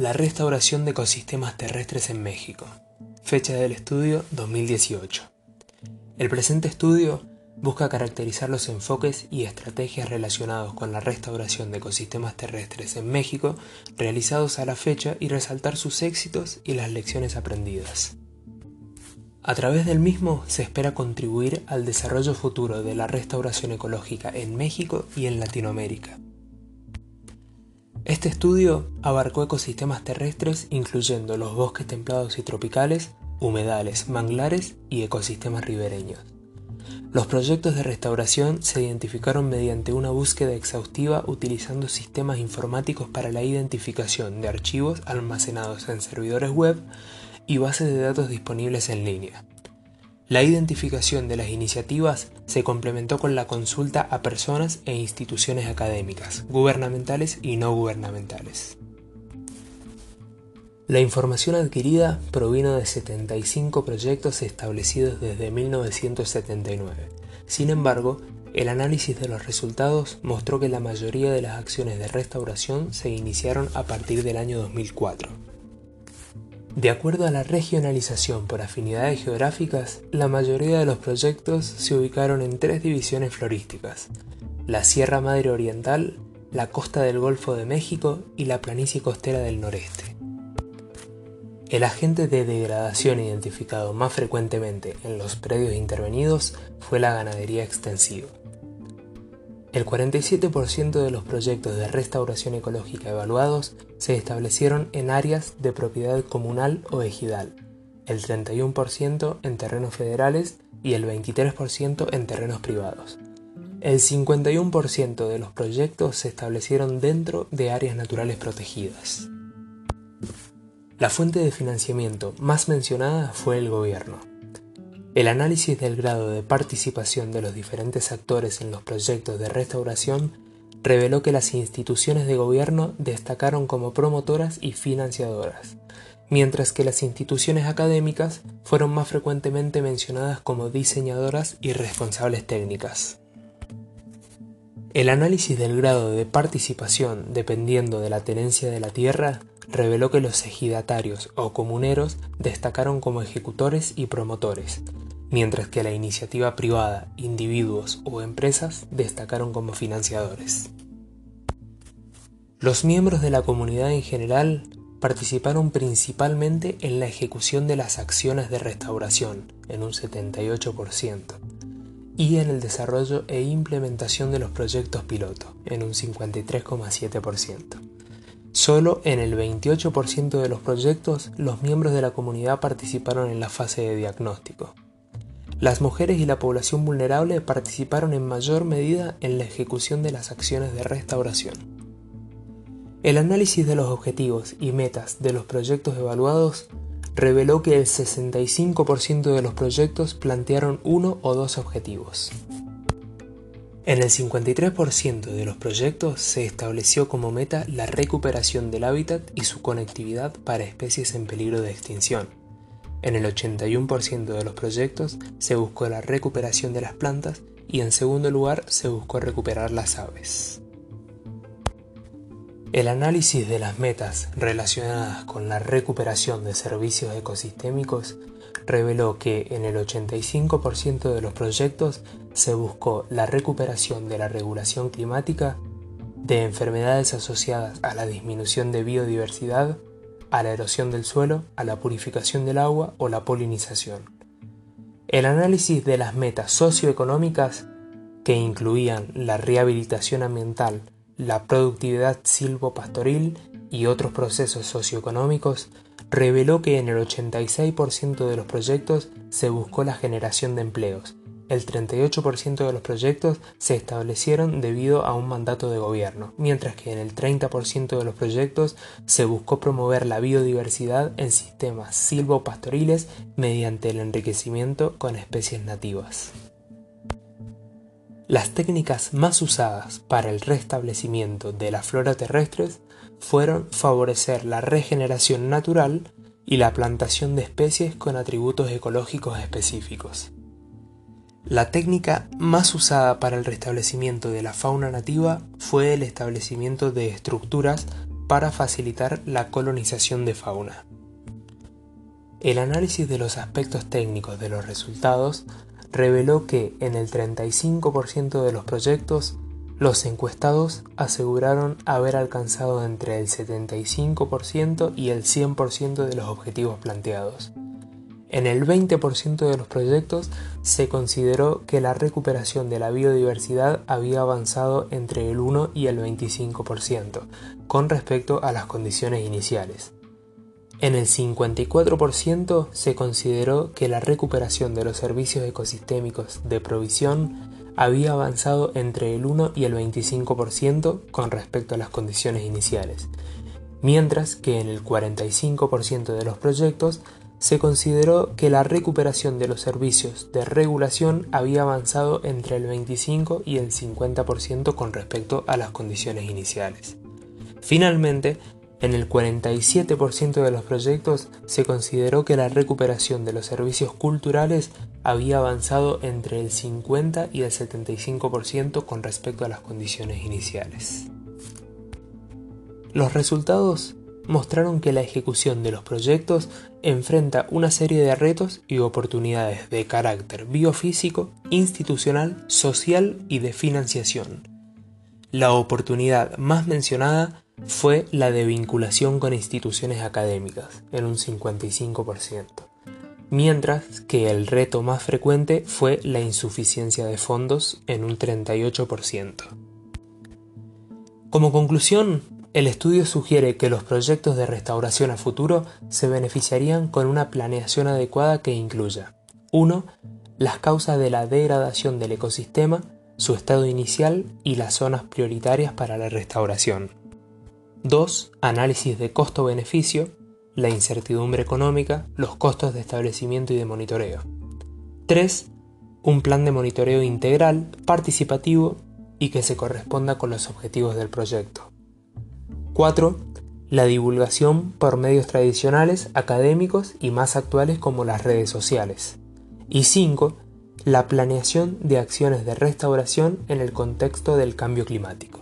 La restauración de ecosistemas terrestres en México. Fecha del estudio 2018. El presente estudio busca caracterizar los enfoques y estrategias relacionados con la restauración de ecosistemas terrestres en México realizados a la fecha y resaltar sus éxitos y las lecciones aprendidas. A través del mismo se espera contribuir al desarrollo futuro de la restauración ecológica en México y en Latinoamérica. Este estudio abarcó ecosistemas terrestres incluyendo los bosques templados y tropicales, humedales, manglares y ecosistemas ribereños. Los proyectos de restauración se identificaron mediante una búsqueda exhaustiva utilizando sistemas informáticos para la identificación de archivos almacenados en servidores web y bases de datos disponibles en línea. La identificación de las iniciativas se complementó con la consulta a personas e instituciones académicas, gubernamentales y no gubernamentales. La información adquirida provino de 75 proyectos establecidos desde 1979. Sin embargo, el análisis de los resultados mostró que la mayoría de las acciones de restauración se iniciaron a partir del año 2004. De acuerdo a la regionalización por afinidades geográficas, la mayoría de los proyectos se ubicaron en tres divisiones florísticas, la Sierra Madre Oriental, la costa del Golfo de México y la planicie costera del noreste. El agente de degradación identificado más frecuentemente en los predios intervenidos fue la ganadería extensiva. El 47% de los proyectos de restauración ecológica evaluados se establecieron en áreas de propiedad comunal o ejidal, el 31% en terrenos federales y el 23% en terrenos privados. El 51% de los proyectos se establecieron dentro de áreas naturales protegidas. La fuente de financiamiento más mencionada fue el gobierno. El análisis del grado de participación de los diferentes actores en los proyectos de restauración reveló que las instituciones de gobierno destacaron como promotoras y financiadoras, mientras que las instituciones académicas fueron más frecuentemente mencionadas como diseñadoras y responsables técnicas. El análisis del grado de participación dependiendo de la tenencia de la tierra reveló que los ejidatarios o comuneros destacaron como ejecutores y promotores, mientras que la iniciativa privada, individuos o empresas destacaron como financiadores. Los miembros de la comunidad en general participaron principalmente en la ejecución de las acciones de restauración, en un 78%, y en el desarrollo e implementación de los proyectos piloto, en un 53,7%. Solo en el 28% de los proyectos los miembros de la comunidad participaron en la fase de diagnóstico. Las mujeres y la población vulnerable participaron en mayor medida en la ejecución de las acciones de restauración. El análisis de los objetivos y metas de los proyectos evaluados reveló que el 65% de los proyectos plantearon uno o dos objetivos. En el 53% de los proyectos se estableció como meta la recuperación del hábitat y su conectividad para especies en peligro de extinción. En el 81% de los proyectos se buscó la recuperación de las plantas y en segundo lugar se buscó recuperar las aves. El análisis de las metas relacionadas con la recuperación de servicios ecosistémicos reveló que en el 85% de los proyectos se buscó la recuperación de la regulación climática, de enfermedades asociadas a la disminución de biodiversidad, a la erosión del suelo, a la purificación del agua o la polinización. El análisis de las metas socioeconómicas, que incluían la rehabilitación ambiental, la productividad silvopastoril y otros procesos socioeconómicos, reveló que en el 86% de los proyectos se buscó la generación de empleos. El 38% de los proyectos se establecieron debido a un mandato de gobierno, mientras que en el 30% de los proyectos se buscó promover la biodiversidad en sistemas silvopastoriles mediante el enriquecimiento con especies nativas. Las técnicas más usadas para el restablecimiento de la flora terrestre fueron favorecer la regeneración natural y la plantación de especies con atributos ecológicos específicos. La técnica más usada para el restablecimiento de la fauna nativa fue el establecimiento de estructuras para facilitar la colonización de fauna. El análisis de los aspectos técnicos de los resultados reveló que en el 35% de los proyectos los encuestados aseguraron haber alcanzado entre el 75% y el 100% de los objetivos planteados. En el 20% de los proyectos se consideró que la recuperación de la biodiversidad había avanzado entre el 1 y el 25% con respecto a las condiciones iniciales. En el 54% se consideró que la recuperación de los servicios ecosistémicos de provisión había avanzado entre el 1 y el 25% con respecto a las condiciones iniciales, mientras que en el 45% de los proyectos se consideró que la recuperación de los servicios de regulación había avanzado entre el 25 y el 50% con respecto a las condiciones iniciales. Finalmente, en el 47% de los proyectos se consideró que la recuperación de los servicios culturales había avanzado entre el 50 y el 75% con respecto a las condiciones iniciales. Los resultados mostraron que la ejecución de los proyectos enfrenta una serie de retos y oportunidades de carácter biofísico, institucional, social y de financiación. La oportunidad más mencionada fue la de vinculación con instituciones académicas, en un 55%, mientras que el reto más frecuente fue la insuficiencia de fondos, en un 38%. Como conclusión, el estudio sugiere que los proyectos de restauración a futuro se beneficiarían con una planeación adecuada que incluya 1. Las causas de la degradación del ecosistema, su estado inicial y las zonas prioritarias para la restauración. 2. Análisis de costo-beneficio, la incertidumbre económica, los costos de establecimiento y de monitoreo. 3. Un plan de monitoreo integral, participativo y que se corresponda con los objetivos del proyecto. 4. La divulgación por medios tradicionales, académicos y más actuales como las redes sociales. Y 5. La planeación de acciones de restauración en el contexto del cambio climático.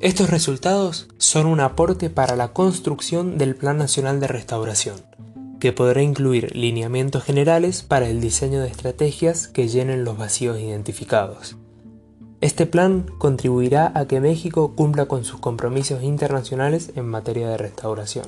Estos resultados son un aporte para la construcción del Plan Nacional de Restauración, que podrá incluir lineamientos generales para el diseño de estrategias que llenen los vacíos identificados. Este plan contribuirá a que México cumpla con sus compromisos internacionales en materia de restauración.